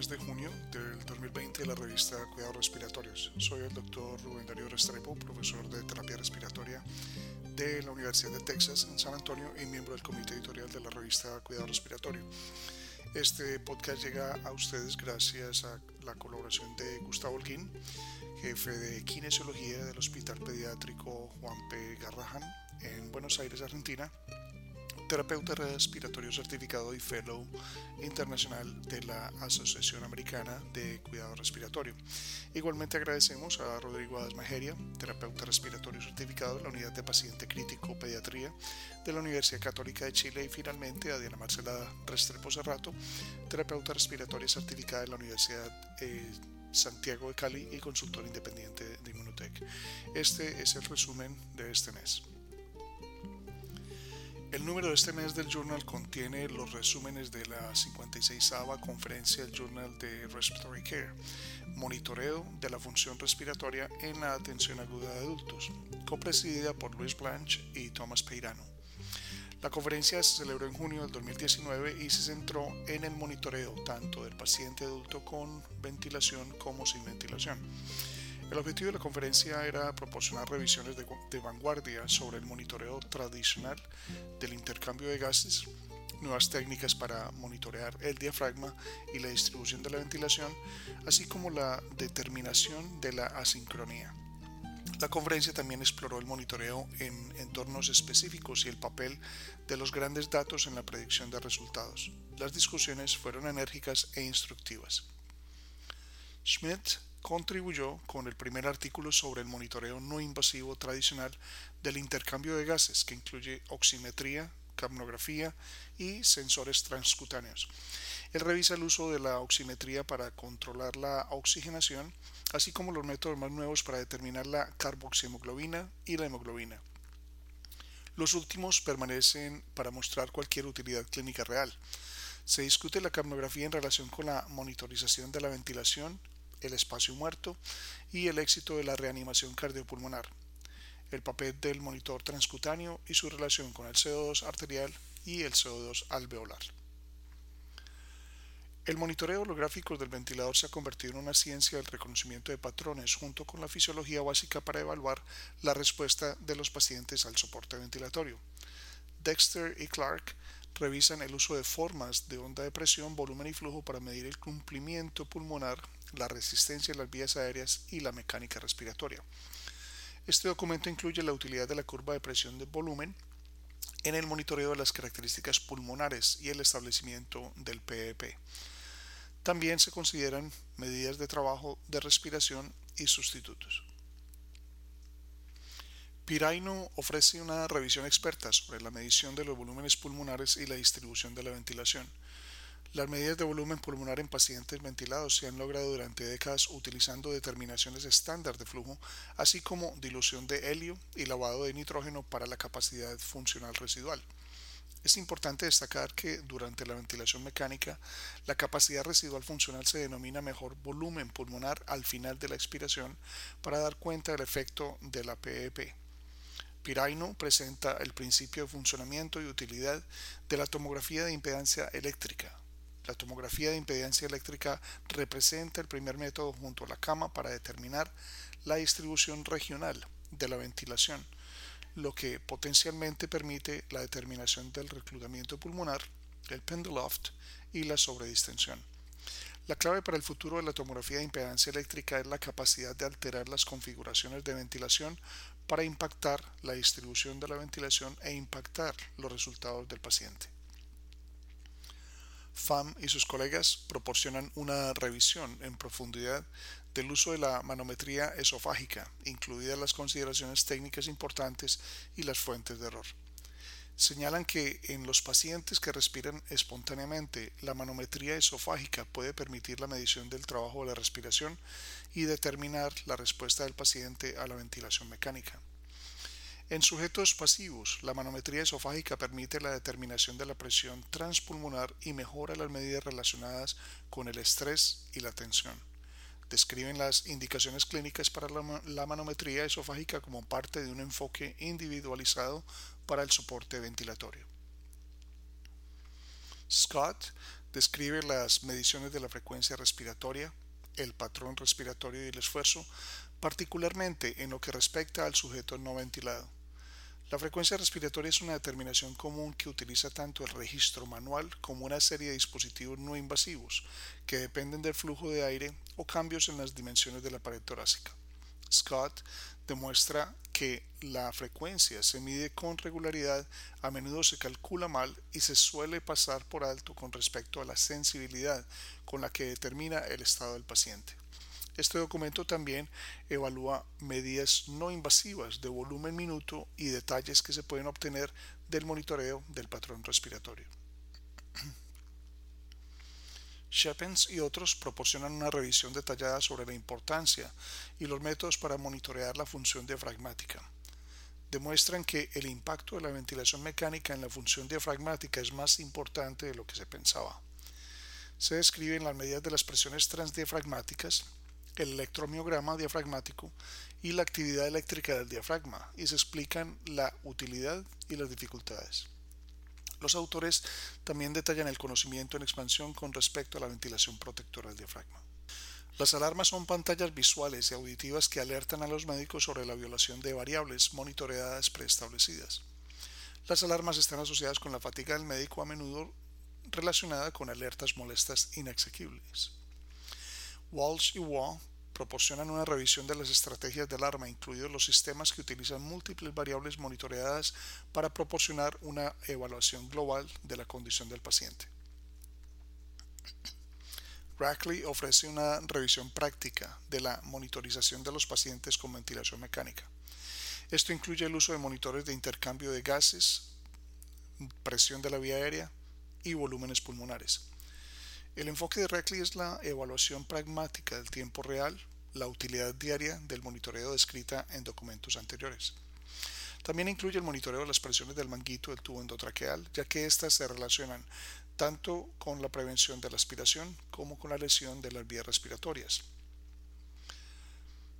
podcast de junio del 2020 de la revista Cuidados Respiratorios. Soy el doctor Rubén Darío Restrepo, profesor de terapia respiratoria de la Universidad de Texas en San Antonio y miembro del comité editorial de la revista Cuidado Respiratorio. Este podcast llega a ustedes gracias a la colaboración de Gustavo Holguín, jefe de kinesiología del Hospital Pediátrico Juan P. Garrahan en Buenos Aires, Argentina, terapeuta respiratorio certificado y fellow internacional de la Asociación Americana de Cuidado Respiratorio. Igualmente agradecemos a Rodrigo Adasmajeria, terapeuta respiratorio certificado de la Unidad de Paciente Crítico Pediatría de la Universidad Católica de Chile y finalmente a Diana Marcela Restrepo Cerrato, terapeuta respiratoria certificada de la Universidad eh, Santiago de Cali y consultor independiente de Inmunotech. Este es el resumen de este mes. El número de este mes del journal contiene los resúmenes de la 56 conferencia del Journal de Respiratory Care, monitoreo de la función respiratoria en la atención aguda de adultos, copresidida por Luis Blanche y Thomas Peirano. La conferencia se celebró en junio del 2019 y se centró en el monitoreo tanto del paciente adulto con ventilación como sin ventilación. El objetivo de la conferencia era proporcionar revisiones de, vanguardia sobre el monitoreo tradicional del intercambio de gases, nuevas técnicas para monitorear el diafragma y la distribución de la ventilación, así como la determinación de la asincronía. La conferencia también exploró el monitoreo en entornos específicos y el papel de los grandes datos en la predicción de resultados. Las discusiones fueron enérgicas e instructivas. Schmidt contribuyó con el primer artículo sobre el monitoreo no invasivo tradicional del intercambio de gases, que incluye oximetría, capnografía y sensores transcutáneos. Él revisa el uso de la oximetría para controlar la oxigenación, así como los métodos más nuevos para determinar la carboxihemoglobina y la hemoglobina. Los últimos permanecen para mostrar cualquier utilidad clínica real. Se discute la capnografía en relación con la monitorización de la ventilación, el espacio muerto y el éxito de la reanimación cardiopulmonar, el papel del monitor transcutáneo y su relación con el CO2 arterial y el CO2 alveolar. El monitoreo holográfico del ventilador se ha convertido en una ciencia del reconocimiento de patrones junto con la fisiología básica para evaluar la respuesta de los pacientes al soporte ventilatorio. Dexter y Clark revisan el uso de formas de onda de presión, volumen y flujo para medir el cumplimiento pulmonar la resistencia de las vías aéreas y la mecánica respiratoria. Este documento incluye la utilidad de la curva de presión de volumen en el monitoreo de las características pulmonares y el establecimiento del PEP. E También se consideran medidas de trabajo de respiración y sustitutos. Piraino ofrece una revisión experta sobre la medición de los volúmenes pulmonares y la distribución de la ventilación. Las medidas de volumen pulmonar en pacientes ventilados se han logrado durante décadas utilizando determinaciones estándar de flujo, así como dilución de helio y lavado de nitrógeno para la capacidad funcional residual. Es importante destacar que durante la ventilación mecánica, la capacidad residual funcional se denomina mejor volumen pulmonar al final de la expiración para dar cuenta del efecto de la PEP. E Piraino presenta el principio de funcionamiento y utilidad de la tomografía de impedancia eléctrica, la tomografía de impedancia eléctrica representa el primer método junto a la cama para determinar la distribución regional de la ventilación, lo que potencialmente permite la determinación del reclutamiento pulmonar, el penduloft y la sobredistensión. La clave para el futuro de la tomografía de impedancia eléctrica es la capacidad de alterar las configuraciones de ventilación para impactar la distribución de la ventilación e impactar los resultados del paciente. FAM y sus colegas proporcionan una revisión en profundidad del uso de la manometría esofágica, incluidas las consideraciones técnicas importantes y las fuentes de error. Señalan que en los pacientes que respiran espontáneamente, la manometría esofágica puede permitir la medición del trabajo de la respiración y determinar la respuesta del paciente a la ventilación mecánica. En sujetos pasivos, la manometría esofágica permite la determinación de la presión transpulmonar y mejora las medidas relacionadas con el estrés y la tensión. Describen las indicaciones clínicas para la, manometría esofágica como parte de un enfoque individualizado para el soporte ventilatorio. Scott describe las mediciones de la frecuencia respiratoria, el patrón respiratorio y el esfuerzo, particularmente en lo que respecta al sujeto no ventilado. La frecuencia respiratoria es una determinación común que utiliza tanto el registro manual como una serie de dispositivos no invasivos que dependen del flujo de aire o cambios en las dimensiones de la pared torácica. Scott demuestra que la frecuencia se mide con regularidad, a menudo se calcula mal y se suele pasar por alto con respecto a la sensibilidad con la que determina el estado del paciente. Este documento también evalúa medidas no invasivas de volumen minuto y detalles que se pueden obtener del monitoreo del patrón respiratorio. Shepens y otros proporcionan una revisión detallada sobre la importancia y los métodos para monitorear la función diafragmática. Demuestran que el impacto de la ventilación mecánica en la función diafragmática es más importante de lo que se pensaba. Se describen las medidas de las presiones transdiafragmáticas, el electromiograma diafragmático y la actividad eléctrica del diafragma y se explican la utilidad y las dificultades. Los autores también detallan el conocimiento en expansión con respecto a la ventilación protectora del diafragma. Las alarmas son pantallas visuales y auditivas que alertan a los médicos sobre la violación de variables monitoreadas preestablecidas. Las alarmas están asociadas con la fatiga del médico a menudo relacionada con alertas molestas inexequibles. Walsh y Waugh proporcionan una revisión de las estrategias de alarma, incluidos los sistemas que utilizan múltiples variables monitoreadas para proporcionar una evaluación global de la condición del paciente. Rackley ofrece una revisión práctica de la monitorización de los pacientes con ventilación mecánica. Esto incluye el uso de monitores de intercambio de gases, presión de la vía aérea y volúmenes pulmonares. El enfoque de Rackley es la evaluación pragmática del tiempo real, la utilidad diaria del monitoreo descrita en documentos anteriores. También incluye el monitoreo de las presiones del manguito del tubo endotraqueal, ya que éstas se relacionan tanto con la prevención de la aspiración como con la lesión de las vías respiratorias.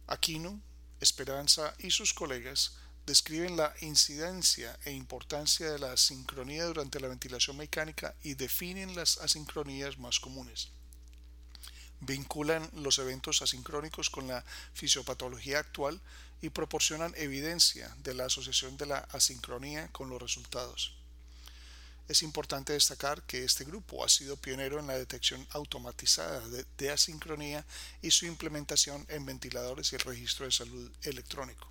Aquino, Esperanza y sus colegas describen la incidencia e importancia de la asincronía durante la ventilación mecánica y definen las asincronías más comunes. Vinculan los eventos asincrónicos con la fisiopatología actual y proporcionan evidencia de la asociación de la asincronía con los resultados. Es importante destacar que este grupo ha sido pionero en la detección automatizada de, asincronía y su implementación en ventiladores y el registro de salud electrónico.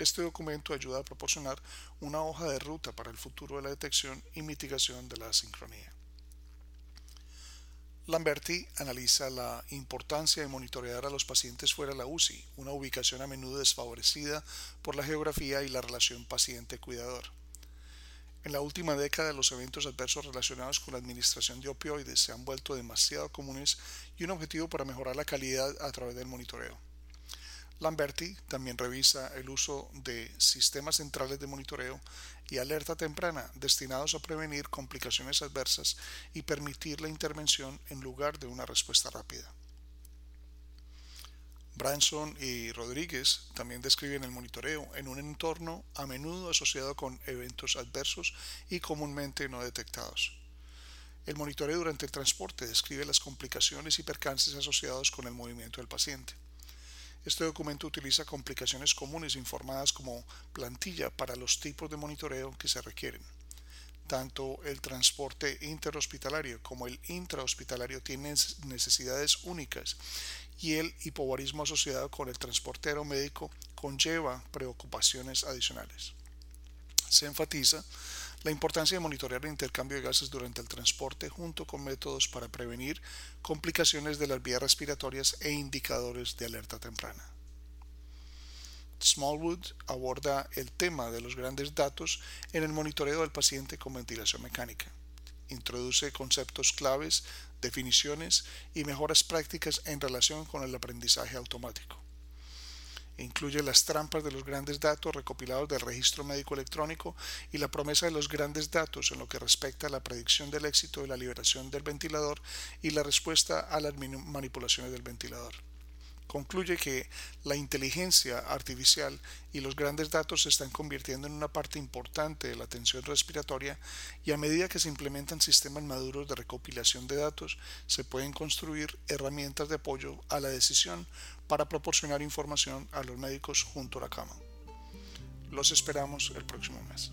Este documento ayuda a proporcionar una hoja de ruta para el futuro de la detección y mitigación de la asincronía. Lamberti analiza la importancia de monitorear a los pacientes fuera de la UCI, una ubicación a menudo desfavorecida por la geografía y la relación paciente-cuidador. En la última década los eventos adversos relacionados con la administración de opioides se han vuelto demasiado comunes y un objetivo para mejorar la calidad a través del monitoreo. Lamberti también revisa el uso de sistemas centrales de monitoreo y alerta temprana destinados a prevenir complicaciones adversas y permitir la intervención en lugar de una respuesta rápida. Branson y Rodríguez también describen el monitoreo en un entorno a menudo asociado con eventos adversos y comúnmente no detectados. El monitoreo durante el transporte describe las complicaciones y percances asociados con el movimiento del paciente. Este documento utiliza complicaciones comunes informadas como plantilla para los tipos de monitoreo que se requieren. Tanto el transporte interhospitalario como el intrahospitalario tienen necesidades únicas y el hipobarismo asociado con el transporte aeromédico conlleva preocupaciones adicionales. Se enfatiza la importancia de monitorear el intercambio de gases durante el transporte junto con métodos para prevenir complicaciones de las vías respiratorias e indicadores de alerta temprana. Smallwood aborda el tema de los grandes datos en el monitoreo del paciente con ventilación mecánica. Introduce conceptos claves, definiciones y mejoras prácticas en relación con el aprendizaje automático. Incluye las trampas de los grandes datos recopilados del registro médico electrónico y la promesa de los grandes datos en lo que respecta a la predicción del éxito de la liberación del ventilador y la respuesta a las manipulaciones del ventilador. Concluye que la inteligencia artificial y los grandes datos se están convirtiendo en una parte importante de la atención respiratoria y a medida que se implementan sistemas maduros de recopilación de datos, se pueden construir herramientas de apoyo a la decisión para proporcionar información a los médicos junto a la cama. Los esperamos el próximo mes.